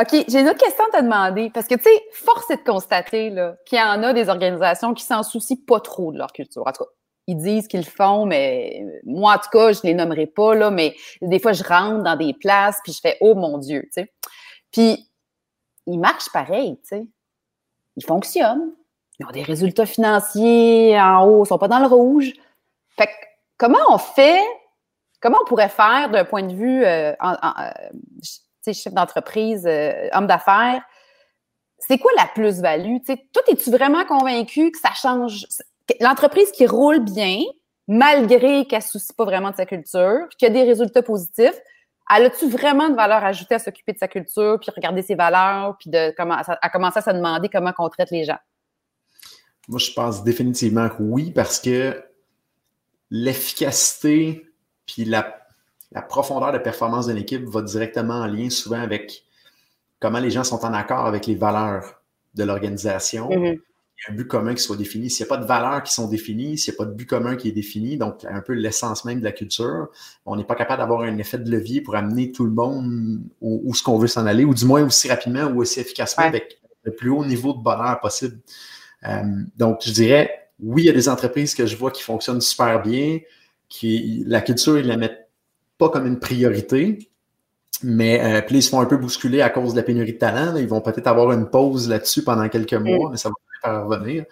OK, j'ai une autre question à te demander. Parce que, tu sais, force est de constater qu'il y en a des organisations qui s'en soucient pas trop de leur culture. En tout cas, ils disent qu'ils le font, mais moi, en tout cas, je les nommerai pas, là, mais des fois, je rentre dans des places, puis je fais « Oh mon Dieu! » tu sais. Puis, ils marchent pareil, tu sais. Ils fonctionnent. Ils ont des résultats financiers en haut, ils sont pas dans le rouge. Fait que, comment on fait Comment on pourrait faire d'un point de vue euh, euh, chef d'entreprise, euh, homme d'affaires? C'est quoi la plus-value? Toi, es-tu vraiment convaincu que ça change? L'entreprise qui roule bien, malgré qu'elle ne soucie pas vraiment de sa culture, puis qu'il y a des résultats positifs, elle a-tu vraiment de valeur ajoutée à s'occuper de sa culture, puis regarder ses valeurs, puis de à commencer à se demander comment on traite les gens? Moi, je pense définitivement que oui, parce que l'efficacité puis la, profondeur de performance d'une équipe va directement en lien souvent avec comment les gens sont en accord avec les valeurs de l'organisation. Mm-hmm. Il y a un but commun qui soit défini. S'il n'y a pas de valeurs qui sont définies, s'il n'y a pas de but commun qui est défini, donc un peu l'essence même de la culture, on n'est pas capable d'avoir un effet de levier pour amener tout le monde où, ce qu'on veut s'en aller, ou du moins aussi rapidement ou aussi efficacement avec le plus haut niveau de bonheur possible. Euh, donc, je dirais, oui, il y a des entreprises que je vois qui fonctionnent super bien, qui la culture, ils la mettent pas comme une priorité, mais euh, puis ils se font un peu bousculer à cause de la pénurie de talent. Ils vont peut-être avoir une pause là-dessus pendant quelques mm. mois, mais ça va faire revenir.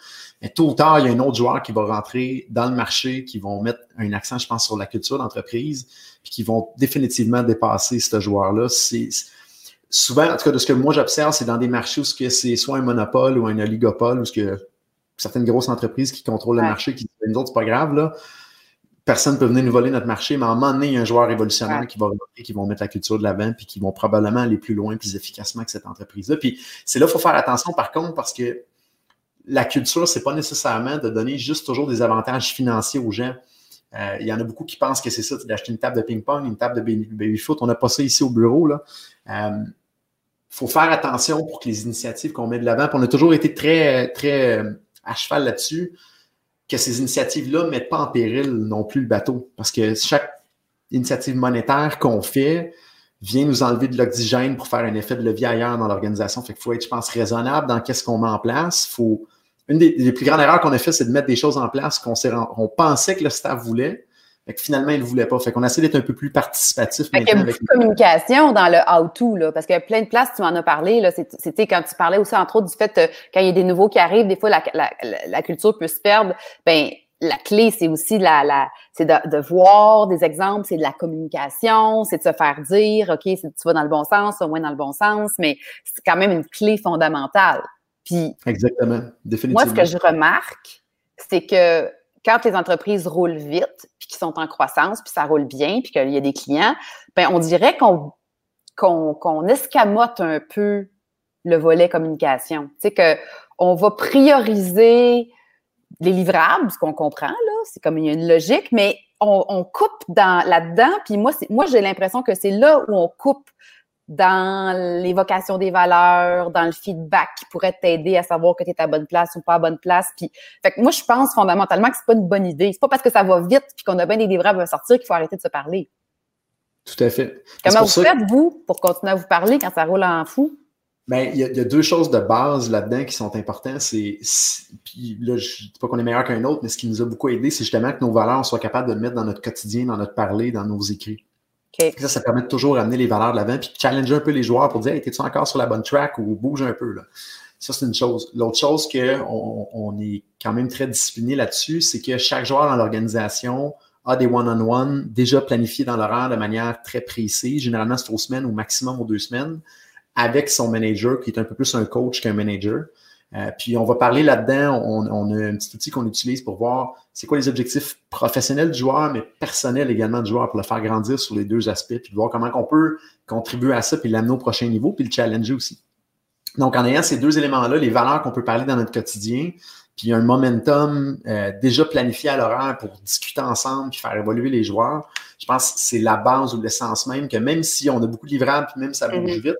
Mais tôt ou tard, il y a un autre joueur qui va rentrer dans le marché, qui vont mettre un accent, je pense, sur la culture d'entreprise, puis qui vont définitivement dépasser ce joueur-là. C'est souvent, en tout cas, de ce que moi j'observe, c'est dans des marchés où c'est soit un monopole ou un oligopole, ou ce que certaines grosses entreprises qui contrôlent le marché, qui disent, nous autres, c'est pas grave, là personne ne peut venir nous voler notre marché, mais à un moment donné, il y a un joueur révolutionnaire qui va qui vont mettre la culture de l'avant, puis qui vont probablement aller plus loin, plus efficacement que cette entreprise-là. Puis c'est là qu'il faut faire attention, par contre, parce que la culture, c'est pas nécessairement de donner juste toujours des avantages financiers aux gens. Euh, il y en a beaucoup qui pensent que c'est ça, d'acheter une table de ping-pong, une table de baby-foot. On n'a pas ça ici au bureau. Il euh, faut faire attention pour que les initiatives qu'on met de l'avant, on a toujours été très, très euh, à cheval là-dessus que ces initiatives-là ne mettent pas en péril non plus le bateau. Parce que chaque initiative monétaire qu'on fait vient nous enlever de l'oxygène pour faire un effet de levier ailleurs dans l'organisation. Fait qu'il faut être, je pense, raisonnable dans qu'est-ce qu'on met en place. Faut... Une des, plus grandes erreurs qu'on a fait, c'est de mettre des choses en place qu'on on pensait que le staff voulait, fait que finalement, ils ne voulaient pas. Fait qu'on essaie d'être un peu plus participatif. Fait il y a beaucoup de communication dans le how-to, là, parce qu'il y a plein de places, tu m'en as parlé, là, c'était quand tu parlais aussi, entre autres, du fait, euh, quand il y a des nouveaux qui arrivent, des fois, la, la, la culture peut se perdre. Ben, la clé, c'est aussi la, la c'est de, de, voir des exemples, c'est de la communication, c'est de se faire dire, OK, tu vas dans le bon sens, au moins dans le bon sens, mais c'est quand même une clé fondamentale. Puis, Exactement, définitivement. Moi, ce que je remarque, c'est que quand les entreprises roulent vite, puis qu'ils sont en croissance, puis ça roule bien, puis qu'il y a des clients, ben on dirait qu'on escamote un peu le volet communication. Tu sais que on va prioriser les livrables, ce qu'on comprend là, c'est comme une logique, mais on, coupe dans là-dedans. Puis moi j'ai l'impression que c'est là où on coupe dans l'évocation des valeurs, dans le feedback qui pourrait t'aider à savoir que tu es à bonne place ou pas à bonne place. Puis, fait que moi, je pense fondamentalement que c'est pas une bonne idée. C'est pas parce que ça va vite puis qu'on a bien des livrables à sortir qu'il faut arrêter de se parler. Tout à fait. Comment vous faites, vous, pour continuer à vous parler quand ça roule en fou? Bien, il y, a deux choses de base là-dedans qui sont importantes. C'est, puis là, je ne dis pas qu'on est meilleur qu'un autre, mais ce qui nous a beaucoup aidé, c'est justement que nos valeurs, on soit capable de le mettre dans notre quotidien, dans notre parler, dans nos écrits. Ça, ça permet de toujours amener les valeurs de l'avant, puis challenger un peu les joueurs pour dire Hey, es-tu encore sur la bonne track ou bouge un peu là? Ça, c'est une chose. L'autre chose qu'on on est quand même très discipliné là-dessus, c'est que chaque joueur dans l'organisation a des one-on-one déjà planifiés dans l'horaire de manière très précise. Généralement, c'est aux semaines ou maximum aux deux semaines, avec son manager, qui est un peu plus un coach qu'un manager. Euh, puis on va parler là-dedans, on, on, a un petit outil qu'on utilise pour voir c'est quoi les objectifs professionnels du joueur, mais personnels également du joueur pour le faire grandir sur les deux aspects, puis voir comment on peut contribuer à ça, puis l'amener au prochain niveau, puis le challenger aussi. Donc, en ayant ces deux éléments-là, les valeurs qu'on peut parler dans notre quotidien, puis un momentum euh, déjà planifié à l'horaire pour discuter ensemble puis faire évoluer les joueurs, je pense que c'est la base ou l'essence même que même si on a beaucoup de livrables, puis même si ça bouge mm-hmm. vite,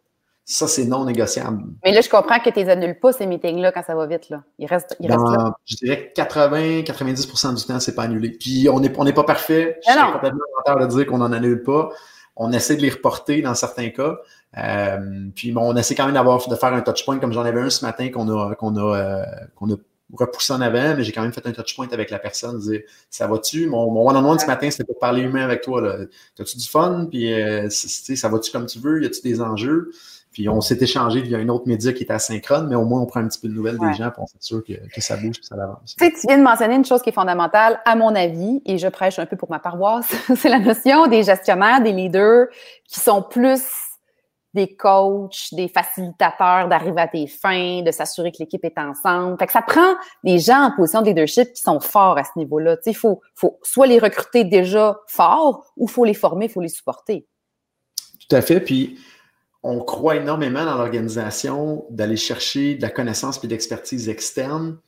ça, c'est non négociable. Mais là, je comprends que tu les annules pas, ces meetings-là, quand ça va vite. Là. Il reste, il reste là. Je dirais 80-90% du temps, c'est pas annulé. Puis, on n'est on est pas parfait. Je suis complètement menteur de dire qu'on n'en annule pas. On essaie de les reporter dans certains cas. Euh, puis, bon, on essaie quand même d'avoir, de faire un touchpoint, comme j'en avais un ce matin qu'on a, qu'on a, euh, qu'on a repoussé en avant, mais j'ai quand même fait un touchpoint avec la personne, dire ça va-tu? Mon, one-on-one ce matin, c'était pour parler humain avec toi. T'as-tu du fun? Puis, euh, ça va-tu comme tu veux? Y a-tu des enjeux? Puis on s'est échangé via une autre média qui est asynchrone, mais au moins on prend un petit peu de nouvelles des gens pour s'assurer que, que ça bouge et ça avance. Tu sais, tu viens de mentionner une chose qui est fondamentale, à mon avis, et je prêche un peu pour ma paroisse, [laughs] c'est la notion des gestionnaires, des leaders qui sont plus des coachs, des facilitateurs d'arriver à tes fins, de s'assurer que l'équipe est ensemble. Fait que ça prend des gens en position de leadership qui sont forts à ce niveau-là. Tu sais, il faut, faut soit les recruter déjà forts ou faut les former, il faut les supporter. Tout à fait. Puis, on croit énormément dans l'organisation d'aller chercher de la connaissance et de l'expertise externe.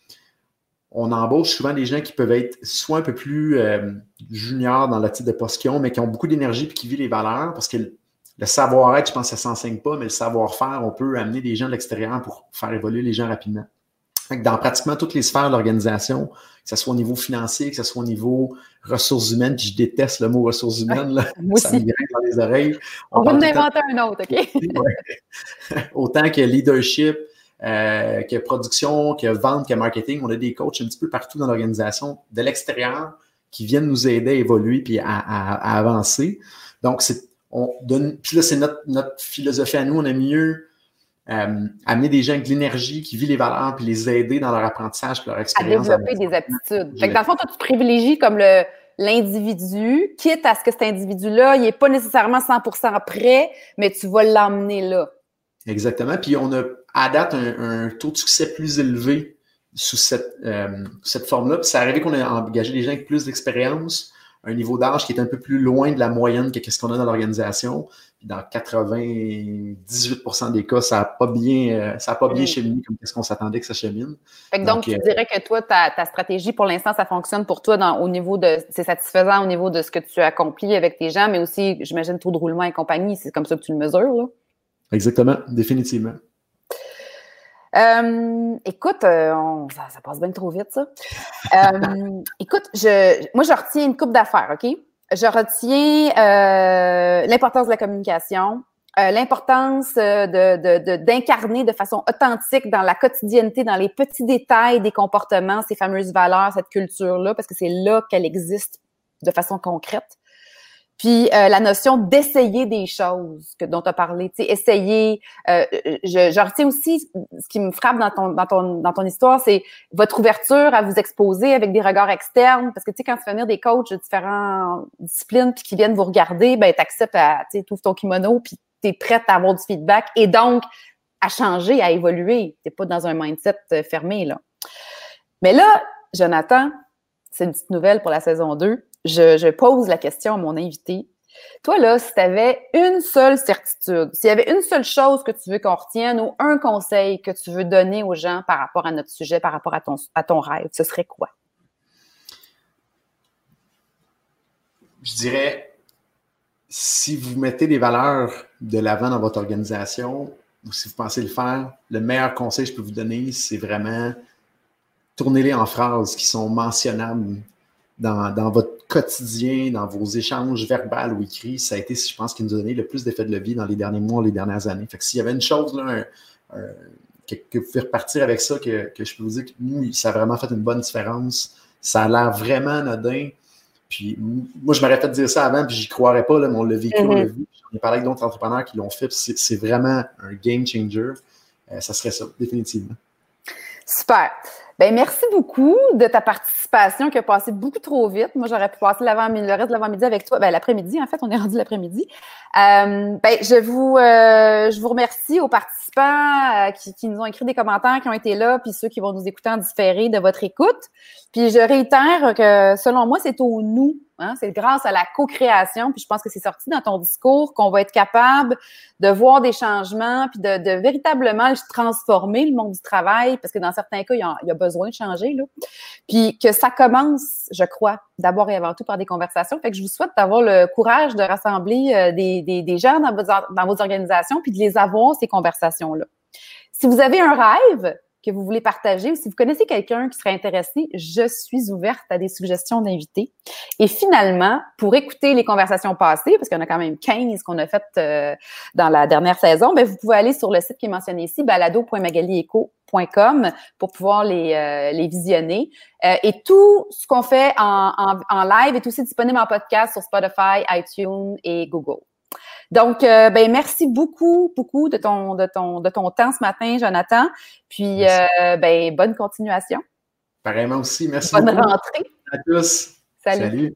On embauche souvent des gens qui peuvent être soit un peu plus euh, juniors dans le type de poste qu'ils ont, mais qui ont beaucoup d'énergie et qui vivent les valeurs parce que le savoir-être, je pense que ça ne s'enseigne pas, mais le savoir-faire, on peut amener des gens de l'extérieur pour faire évoluer les gens rapidement dans pratiquement toutes les sphères de l'organisation, que ce soit au niveau financier, que ce soit au niveau ressources humaines, puis je déteste le mot ressources humaines, là, ça me dans les oreilles. On, va en inventer un autre, OK? [laughs] [laughs] Autant que leadership, euh, que production, que vente, que marketing, on a des coachs un petit peu partout dans l'organisation, de l'extérieur, qui viennent nous aider à évoluer puis à, avancer. Donc, c'est, on donne, puis là, c'est notre, notre philosophie à nous, on a mieux euh, amener des gens avec de l'énergie, qui vivent les valeurs, puis les aider dans leur apprentissage, leur expérience. À développer des aptitudes. Fait que dans le fond, toi, tu privilégies comme le, l'individu, quitte à ce que cet individu-là, il n'est pas nécessairement 100% prêt, mais tu vas l'emmener là. Exactement. Puis on a à date un, taux de succès plus élevé sous cette, euh, cette forme-là. Puis c'est arrivé qu'on ait engagé des gens avec plus d'expérience, un niveau d'âge qui est un peu plus loin de la moyenne que ce qu'on a dans l'organisation. Dans 98% des cas, ça n'a pas bien, euh, ça a pas bien mm. cheminé comme ce qu'on s'attendait que ça chemine. donc, tu euh, dirais que toi, ta, ta stratégie pour l'instant, ça fonctionne pour toi dans, au niveau de, c'est satisfaisant au niveau de ce que tu accomplis avec tes gens, mais aussi, j'imagine, taux de roulement et compagnie, c'est comme ça que tu le mesures, là? Exactement, définitivement. Euh, écoute, euh, ça, passe bien trop vite, ça. Euh, [laughs] écoute, je, moi, je retiens une coupe d'affaires, OK? Je retiens l'importance de la communication, l'importance de, d'incarner de, façon authentique dans la quotidienneté, dans les petits détails des comportements, ces fameuses valeurs, cette culture-là, parce que c'est là qu'elle existe de façon concrète. Puis euh, la notion d'essayer des choses que dont tu as parlé, tu sais, essayer. Euh, je, je, retiens aussi ce qui me frappe dans ton dans ton dans ton histoire, c'est votre ouverture à vous exposer avec des regards externes, parce que tu sais quand tu fais venir des coachs de différentes disciplines puis qui viennent vous regarder, ben t'acceptes à tu sais ouvres ton kimono puis t'es prête à avoir du feedback et donc à changer, à évoluer. T'es pas dans un mindset euh, fermé là. Mais là, Jonathan, c'est une petite nouvelle pour la saison 2 je, pose la question à mon invité. Toi, là, si tu avais une seule certitude, s'il y avait une seule chose que tu veux qu'on retienne ou un conseil que tu veux donner aux gens par rapport à notre sujet, par rapport à ton, à ton rêve, ce serait quoi? Je dirais, si vous mettez des valeurs de l'avant dans votre organisation, ou si vous pensez le faire, le meilleur conseil que je peux vous donner, c'est vraiment tournez-les en phrases qui sont mentionnables dans, votre quotidien, dans vos échanges verbaux ou écrits, ça a été, je pense, ce qui nous a donné le plus d'effet de levier dans les derniers mois, les dernières années. Fait que s'il y avait une chose, là, que, vous pouvez repartir avec ça, que, je peux vous dire que nous, ça a vraiment fait une bonne différence. Ça a l'air vraiment anodin. Puis moi, je m'aurais fait dire ça avant, puis j'y croirais pas, là, mais on l'a vécu, on l'a mm-hmm. vu. J'en ai parlé avec d'autres entrepreneurs qui l'ont fait, c'est vraiment un game changer. Euh, ça serait ça, définitivement. Super. Ben merci beaucoup de ta participation qui a passé beaucoup trop vite. Moi, j'aurais pu passer le reste de l'avant-midi avec toi. Ben, l'après-midi, en fait, on est rendu l'après-midi. Euh, ben, je vous, euh, je vous remercie aux participants euh, qui, qui, nous ont écrit des commentaires, qui ont été là, puis ceux qui vont nous écouter en différé de votre écoute. Puis je réitère que selon moi, c'est au nous Hein? C'est grâce à la co-création, puis je pense que c'est sorti dans ton discours qu'on va être capable de voir des changements, puis de, de, véritablement transformer le monde du travail, parce que dans certains cas, il y a, besoin de changer. Là. Puis que ça commence, je crois, d'abord et avant tout par des conversations. Fait que je vous souhaite d'avoir le courage de rassembler euh, des, des, gens dans vos, dans vos organisations, puis de les avoir, ces conversations-là. Si vous avez un rêve, que vous voulez partager ou si vous connaissez quelqu'un qui serait intéressé, je suis ouverte à des suggestions d'invités. Et finalement, pour écouter les conversations passées, parce qu'il y en a quand même 15 qu'on a faites euh, dans la dernière saison, bien, vous pouvez aller sur le site qui est mentionné ici, balado.magalieco.com pour pouvoir les, euh, les visionner. Euh, et tout ce qu'on fait en, en, en live est aussi disponible en podcast sur Spotify, iTunes et Google. Donc, euh, ben merci beaucoup, beaucoup de ton, de ton, de ton temps ce matin, Jonathan. Puis, euh, ben bonne continuation. Pareillement aussi. Merci bonne rentrée. À tous. Salut.